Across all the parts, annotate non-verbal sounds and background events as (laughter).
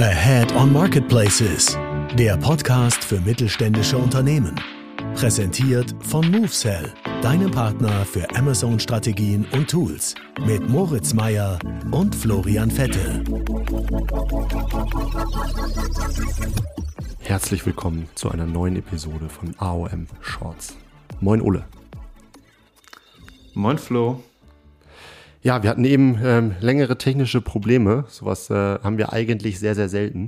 Ahead on Marketplaces, der Podcast für mittelständische Unternehmen. Präsentiert von MoveSell, deinem Partner für Amazon-Strategien und Tools. Mit Moritz Meyer und Florian Vettel. Herzlich willkommen zu einer neuen Episode von AOM Shorts. Moin Ole. Moin Flo. Ja, wir hatten eben ähm, längere technische Probleme. Sowas äh, haben wir eigentlich sehr, sehr selten.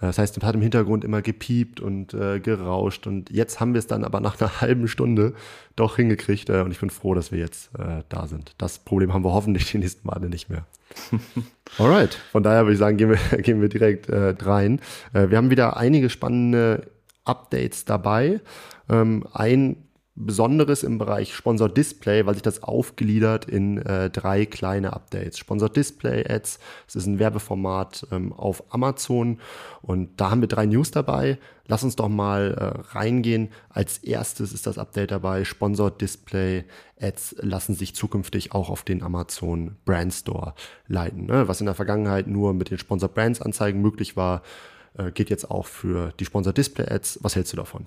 Äh, das heißt, es hat im Hintergrund immer gepiept und äh, gerauscht. Und jetzt haben wir es dann aber nach einer (laughs) halben Stunde doch hingekriegt. Äh, und ich bin froh, dass wir jetzt äh, da sind. Das Problem haben wir hoffentlich die nächsten Male nicht mehr. (laughs) Alright, von daher würde ich sagen, gehen wir, (laughs) gehen wir direkt äh, rein. Wir haben wieder einige spannende Updates dabei. Ähm, ein Besonderes im Bereich Sponsor Display, weil sich das aufgliedert in äh, drei kleine Updates. Sponsor Display Ads, das ist ein Werbeformat ähm, auf Amazon und da haben wir drei News dabei. Lass uns doch mal äh, reingehen. Als erstes ist das Update dabei. Sponsor Display Ads lassen sich zukünftig auch auf den Amazon Brand Store leiten. Ne? Was in der Vergangenheit nur mit den Sponsor Brands Anzeigen möglich war, äh, geht jetzt auch für die Sponsor Display Ads. Was hältst du davon?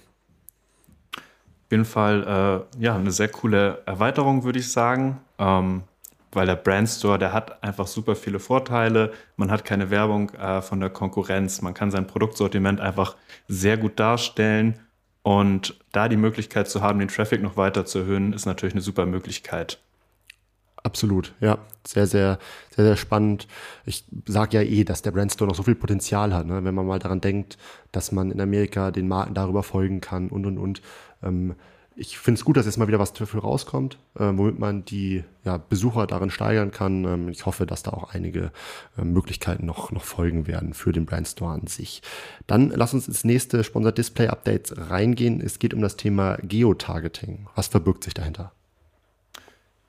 Auf jeden Fall äh, ja, eine sehr coole Erweiterung, würde ich sagen. Ähm, weil der Brandstore, der hat einfach super viele Vorteile. Man hat keine Werbung äh, von der Konkurrenz. Man kann sein Produktsortiment einfach sehr gut darstellen. Und da die Möglichkeit zu haben, den Traffic noch weiter zu erhöhen, ist natürlich eine super Möglichkeit. Absolut, ja. Sehr, sehr, sehr, sehr spannend. Ich sage ja eh, dass der Brandstore noch so viel Potenzial hat, ne? wenn man mal daran denkt, dass man in Amerika den Marken darüber folgen kann und und und. Ähm, ich finde es gut, dass jetzt mal wieder was dafür rauskommt, äh, womit man die ja, Besucher darin steigern kann. Ähm, ich hoffe, dass da auch einige äh, Möglichkeiten noch, noch folgen werden für den Brandstore an sich. Dann lass uns ins nächste Sponsor Display Updates reingehen. Es geht um das Thema Geotargeting. Was verbirgt sich dahinter?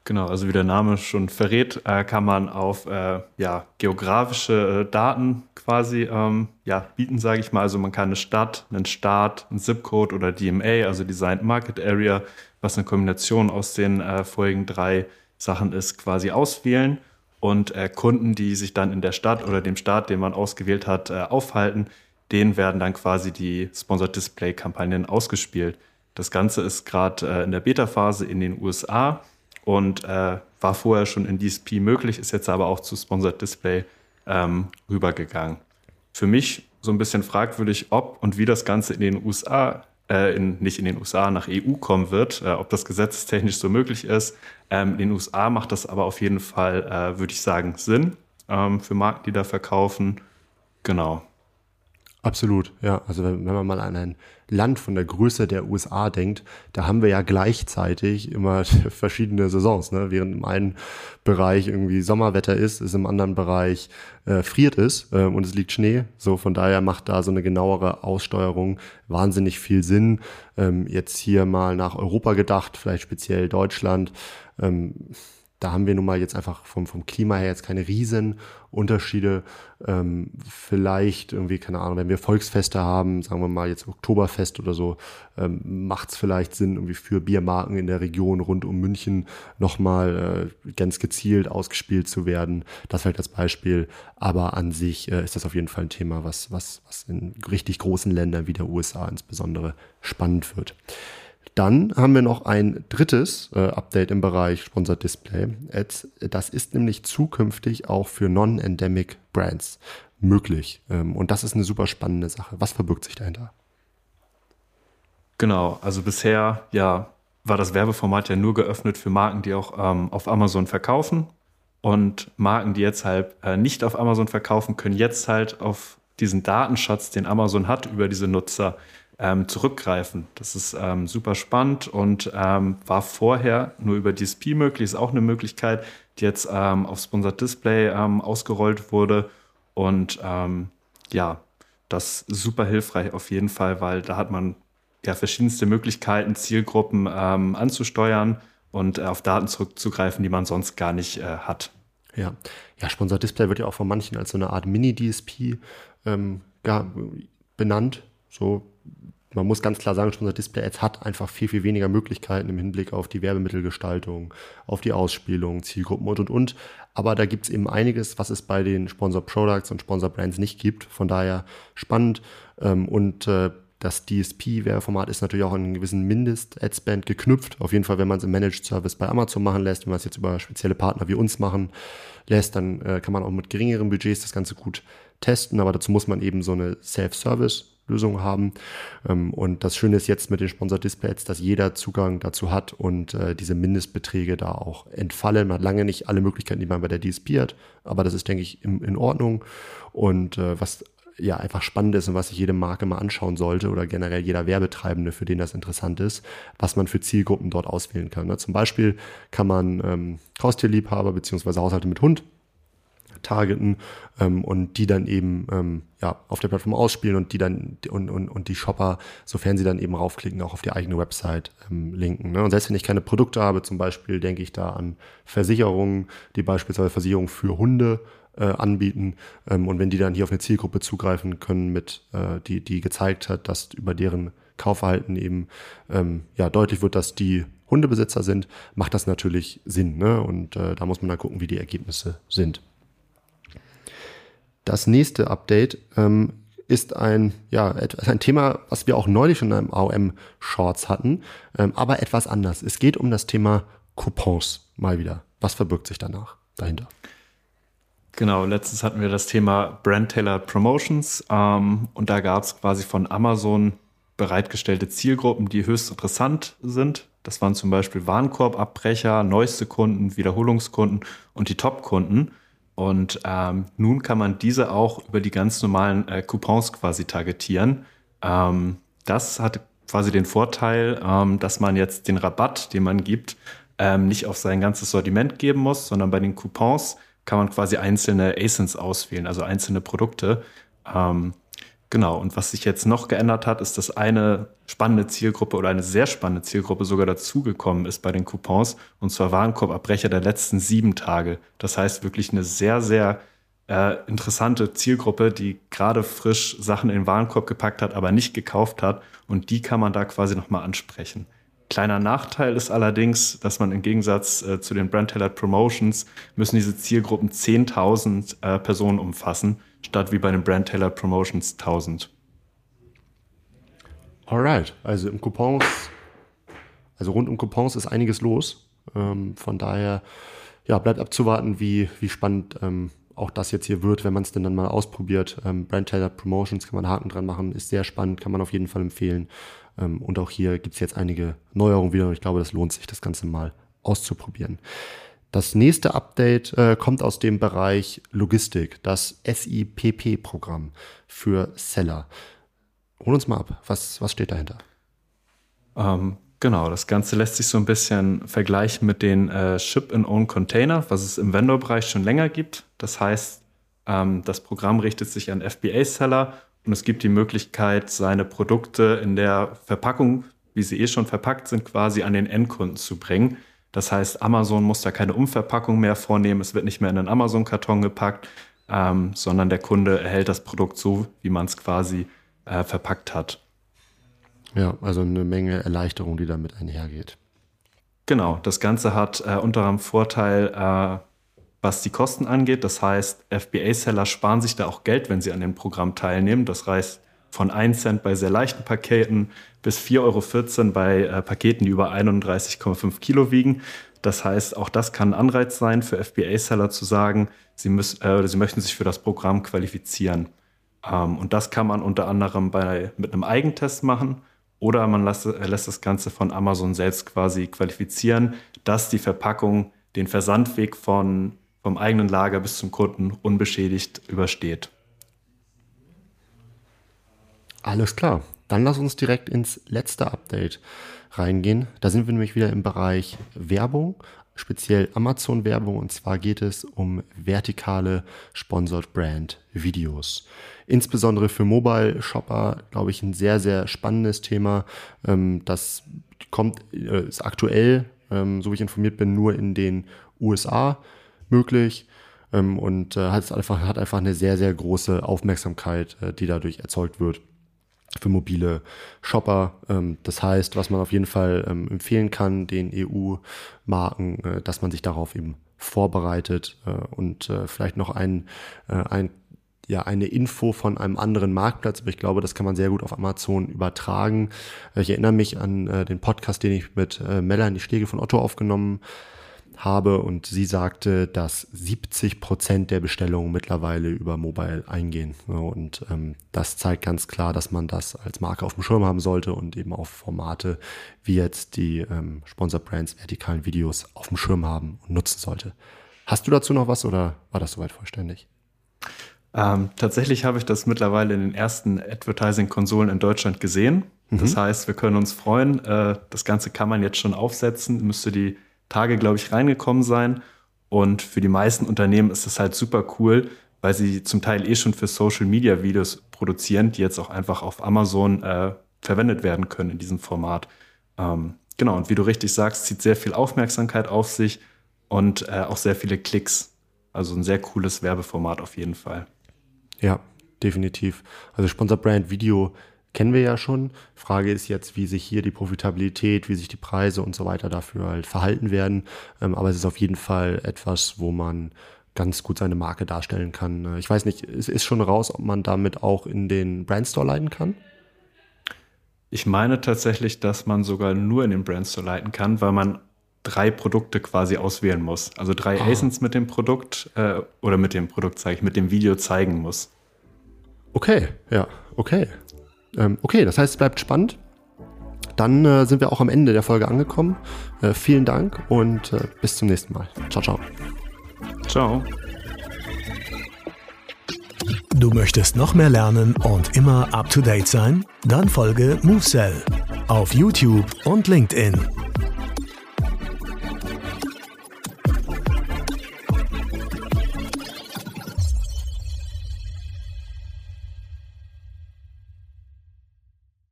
Genau, also wie der Name schon verrät, äh, kann man auf äh, ja, geografische äh, Daten quasi ähm, ja, bieten, sage ich mal. Also man kann eine Stadt, einen Staat, einen Zip-Code oder DMA, also Designed Market Area, was eine Kombination aus den äh, vorigen drei Sachen ist, quasi auswählen. Und äh, Kunden, die sich dann in der Stadt oder dem Staat, den man ausgewählt hat, äh, aufhalten, denen werden dann quasi die Sponsored Display-Kampagnen ausgespielt. Das Ganze ist gerade in der Beta-Phase in den USA und äh, war vorher schon in DSP möglich, ist jetzt aber auch zu Sponsored Display ähm, rübergegangen. Für mich so ein bisschen fragwürdig, ob und wie das Ganze in den USA, äh, in, nicht in den USA, nach EU kommen wird, äh, ob das gesetzestechnisch so möglich ist. Ähm, in den USA macht das aber auf jeden Fall, äh, würde ich sagen, Sinn ähm, für Marken, die da verkaufen. Genau. Absolut, ja. Also wenn, man mal an ein Land von der Größe der USA denkt, da haben wir ja gleichzeitig immer (laughs) verschiedene Saisons. Ne? Während im einen Bereich irgendwie Sommerwetter ist, ist im anderen Bereich äh, friert es äh, und es liegt Schnee. So von daher macht da so eine genauere Aussteuerung wahnsinnig viel Sinn. Ähm, jetzt hier mal nach Europa gedacht, vielleicht speziell Deutschland. Ähm, da haben wir nun mal jetzt einfach vom, vom Klima her jetzt keine riesen Unterschiede. Ähm, vielleicht irgendwie, keine Ahnung, wenn wir Volksfeste haben, sagen wir mal jetzt Oktoberfest oder so, ähm, macht es vielleicht Sinn, irgendwie für Biermarken in der Region rund um München nochmal äh, ganz gezielt ausgespielt zu werden. Das vielleicht als Beispiel. Aber an sich äh, ist das auf jeden Fall ein Thema, was, was, was in richtig großen Ländern wie der USA insbesondere spannend wird. Dann haben wir noch ein drittes äh, Update im Bereich Sponsored Display Ads. Das ist nämlich zukünftig auch für Non-Endemic Brands möglich. Ähm, und das ist eine super spannende Sache. Was verbirgt sich dahinter? Genau, also bisher ja war das Werbeformat ja nur geöffnet für Marken, die auch ähm, auf Amazon verkaufen. Und Marken, die jetzt halt äh, nicht auf Amazon verkaufen, können jetzt halt auf diesen Datenschatz, den Amazon hat über diese Nutzer, ähm, zurückgreifen. Das ist ähm, super spannend und ähm, war vorher nur über DSP möglich. Ist auch eine Möglichkeit, die jetzt ähm, auf Sponsored Display ähm, ausgerollt wurde. Und ähm, ja, das ist super hilfreich auf jeden Fall, weil da hat man ja verschiedenste Möglichkeiten, Zielgruppen anzusteuern und äh, auf Daten zurückzugreifen, die man sonst gar nicht äh, hat. Ja. ja, Sponsored Display wird ja auch von manchen als so eine Art Mini-DSP benannt. So man muss ganz klar sagen, Sponsor Display Ads hat einfach viel, viel weniger Möglichkeiten im Hinblick auf die Werbemittelgestaltung, auf die Ausspielung, Zielgruppen und, und, und. Aber da gibt es eben einiges, was es bei den Sponsor Products und Sponsor Brands nicht gibt. Von daher spannend. Ähm, und äh, das DSP-Werbeformat ist natürlich auch an einen gewissen Mindest-Adspend geknüpft. Auf jeden Fall, wenn man es im Managed Service bei Amazon machen lässt, wenn man es jetzt über spezielle Partner wie uns machen lässt, dann äh, kann man auch mit geringeren Budgets das Ganze gut testen. Aber dazu muss man eben so eine Self-Service Lösung haben. Ähm, und das Schöne ist jetzt mit den Sponsor Displays, dass jeder Zugang dazu hat und äh, diese Mindestbeträge da auch entfallen. Man hat lange nicht alle Möglichkeiten, die man bei der DSP hat, aber das ist, denke ich, in, Ordnung. Und äh, was ja einfach spannend ist und was sich jede Marke mal anschauen sollte oder generell jeder Werbetreibende, für den das interessant ist, was man für Zielgruppen dort auswählen kann. Ne? Zum Beispiel kann man ähm, Haustierliebhaber beziehungsweise Haushalte mit Hund targeten ähm, und die dann eben ähm, ja, auf der Plattform ausspielen und die dann und, und, und die Shopper, sofern sie dann eben raufklicken, auch auf die eigene Website ähm, linken. Ne? Und selbst wenn ich keine Produkte habe, zum Beispiel denke ich da an Versicherungen, die beispielsweise Versicherungen für Hunde äh, anbieten. Ähm, und wenn die dann hier auf eine Zielgruppe zugreifen können, mit äh, die, die gezeigt hat, dass über deren Kaufverhalten eben ähm, ja deutlich wird, dass die Hundebesitzer sind, macht das natürlich Sinn. Ne? Und äh, da muss man dann gucken, wie die Ergebnisse sind. Das nächste Update ähm, ist ein, ja, ein Thema, was wir auch neulich in einem AOM-Shorts hatten, ähm, aber etwas anders. Es geht um das Thema Coupons mal wieder. Was verbirgt sich danach dahinter? Genau, letztens hatten wir das Thema Brand Taylor Promotions ähm, und da gab es quasi von Amazon bereitgestellte Zielgruppen, die höchst interessant sind. Das waren zum Beispiel Warenkorbabbrecher, neueste Kunden, Wiederholungskunden und die Top-Kunden. Und ähm, nun kann man diese auch über die ganz normalen äh, Coupons quasi targetieren. Ähm, das hat quasi den Vorteil, ähm, dass man jetzt den Rabatt, den man gibt, ähm, nicht auf sein ganzes Sortiment geben muss, sondern bei den Coupons kann man quasi einzelne ASINs auswählen, also einzelne Produkte. Genau, und was sich jetzt noch geändert hat, ist, dass eine spannende Zielgruppe oder eine sehr spannende Zielgruppe sogar dazugekommen ist bei den Coupons, und zwar Warenkorbabbrecher der letzten sieben Tage. Das heißt wirklich eine sehr, sehr äh, interessante Zielgruppe, die gerade frisch Sachen in den Warenkorb gepackt hat, aber nicht gekauft hat. Und die kann man da quasi nochmal ansprechen. Kleiner Nachteil ist allerdings, dass man im Gegensatz äh, zu den Brand Promotions müssen diese Zielgruppen 10.000 äh, Personen umfassen statt wie bei den Brand Taylor Promotions 1000. Alright, also im Coupons, also rund um Coupons ist einiges los. Ähm, von daher, ja, bleibt abzuwarten, wie, wie spannend ähm, auch das jetzt hier wird, wenn man es denn dann mal ausprobiert. Ähm, Brand Taylor Promotions kann man Haken dran machen, ist sehr spannend, kann man auf jeden Fall empfehlen. Ähm, und auch hier gibt es jetzt einige Neuerungen wieder und ich glaube, das lohnt sich, das Ganze mal auszuprobieren. Das nächste Update äh, kommt aus dem Bereich Logistik, das SIPP-Programm für Seller. Hol uns mal ab, was, was steht dahinter? Ähm, genau, das Ganze lässt sich so ein bisschen vergleichen mit den äh, Ship-in-Own-Container, was es im Vendor-Bereich schon länger gibt. Das heißt, ähm, das Programm richtet sich an FBA-Seller und es gibt die Möglichkeit, seine Produkte in der Verpackung, wie sie eh schon verpackt sind, quasi an den Endkunden zu bringen. Das heißt, Amazon muss da keine Umverpackung mehr vornehmen. Es wird nicht mehr in einen Amazon-Karton gepackt, ähm, sondern der Kunde erhält das Produkt so, wie man es quasi äh, verpackt hat. Ja, also eine Menge Erleichterung, die damit einhergeht. Genau, das Ganze hat äh, unter anderem Vorteil, äh, was die Kosten angeht. Das heißt, FBA-Seller sparen sich da auch Geld, wenn sie an dem Programm teilnehmen. Das heißt, von 1 Cent bei sehr leichten Paketen bis 4,14 Euro bei äh, Paketen, die über 31,5 Kilo wiegen. Das heißt, auch das kann ein Anreiz sein für FBA-Seller zu sagen, sie, müssen, äh, sie möchten sich für das Programm qualifizieren. Ähm, und das kann man unter anderem bei, mit einem Eigentest machen oder man lässt, äh, lässt das Ganze von Amazon selbst quasi qualifizieren, dass die Verpackung den Versandweg von, vom eigenen Lager bis zum Kunden unbeschädigt übersteht. Alles klar. Dann lass uns direkt ins letzte Update reingehen. Da sind wir nämlich wieder im Bereich Werbung, speziell Amazon-Werbung. Und zwar geht es um vertikale Sponsored Brand Videos. Insbesondere für Mobile Shopper, glaube ich, ein sehr, sehr spannendes Thema. Ähm, das kommt, äh, ist aktuell, ähm, so wie ich informiert bin, nur in den USA möglich ähm, und äh, hat einfach, hat einfach eine sehr, sehr große Aufmerksamkeit, äh, die dadurch erzeugt wird. Für mobile Shopper. Ähm, das heißt, was man auf jeden Fall ähm, empfehlen kann, den EU-Marken, äh, dass man sich darauf eben vorbereitet äh, und äh, vielleicht noch ein, ein ja eine Info von einem anderen Marktplatz, aber ich glaube, das kann man sehr gut auf Amazon übertragen. Ich erinnere mich an den Podcast, den ich mit Melanie Stege von Otto aufgenommen habe und sie sagte, dass 70 Prozent der Bestellungen mittlerweile über Mobile eingehen. Und ähm, das zeigt ganz klar, dass man das als Marke auf dem Schirm haben sollte und eben auch Formate wie jetzt die ähm, Sponsor Brands vertikalen Videos auf dem Schirm haben und nutzen sollte. Hast du dazu noch was oder war das soweit vollständig? Ähm, tatsächlich habe ich das mittlerweile in den ersten Advertising-Konsolen in Deutschland gesehen. Mhm. Das heißt, wir können uns freuen. Äh, das Ganze kann man jetzt schon aufsetzen. Müsste die Tage, glaube ich, reingekommen sein. Und für die meisten Unternehmen ist das halt super cool, weil sie zum Teil eh schon für Social Media Videos produzieren, die jetzt auch einfach auf Amazon äh, verwendet werden können in diesem Format. Ähm, genau, und wie du richtig sagst, zieht sehr viel Aufmerksamkeit auf sich und äh, auch sehr viele Klicks. Also ein sehr cooles Werbeformat auf jeden Fall. Ja, definitiv. Also Sponsor Brand Video kennen wir ja schon. Frage ist jetzt, wie sich hier die Profitabilität, wie sich die Preise und so weiter dafür halt verhalten werden. Ähm, aber es ist auf jeden Fall etwas, wo man ganz gut seine Marke darstellen kann. Äh, ich weiß nicht, es ist schon raus, ob man damit auch in den Brandstore leiten kann? Ich meine tatsächlich, dass man sogar nur in den Brandstore leiten kann, weil man drei Produkte quasi auswählen muss. Also drei ah. ASINs mit dem Produkt äh, oder mit dem Produkt, sage ich, mit dem Video zeigen muss. Okay, ja, okay. Ähm, okay, das heißt, es bleibt spannend. Dann äh, sind wir auch am Ende der Folge angekommen. Äh, vielen Dank und äh, bis zum nächsten Mal. Ciao, ciao. Ciao. Du möchtest noch mehr lernen und immer up to date sein? Dann folge MoveSell auf YouTube und LinkedIn.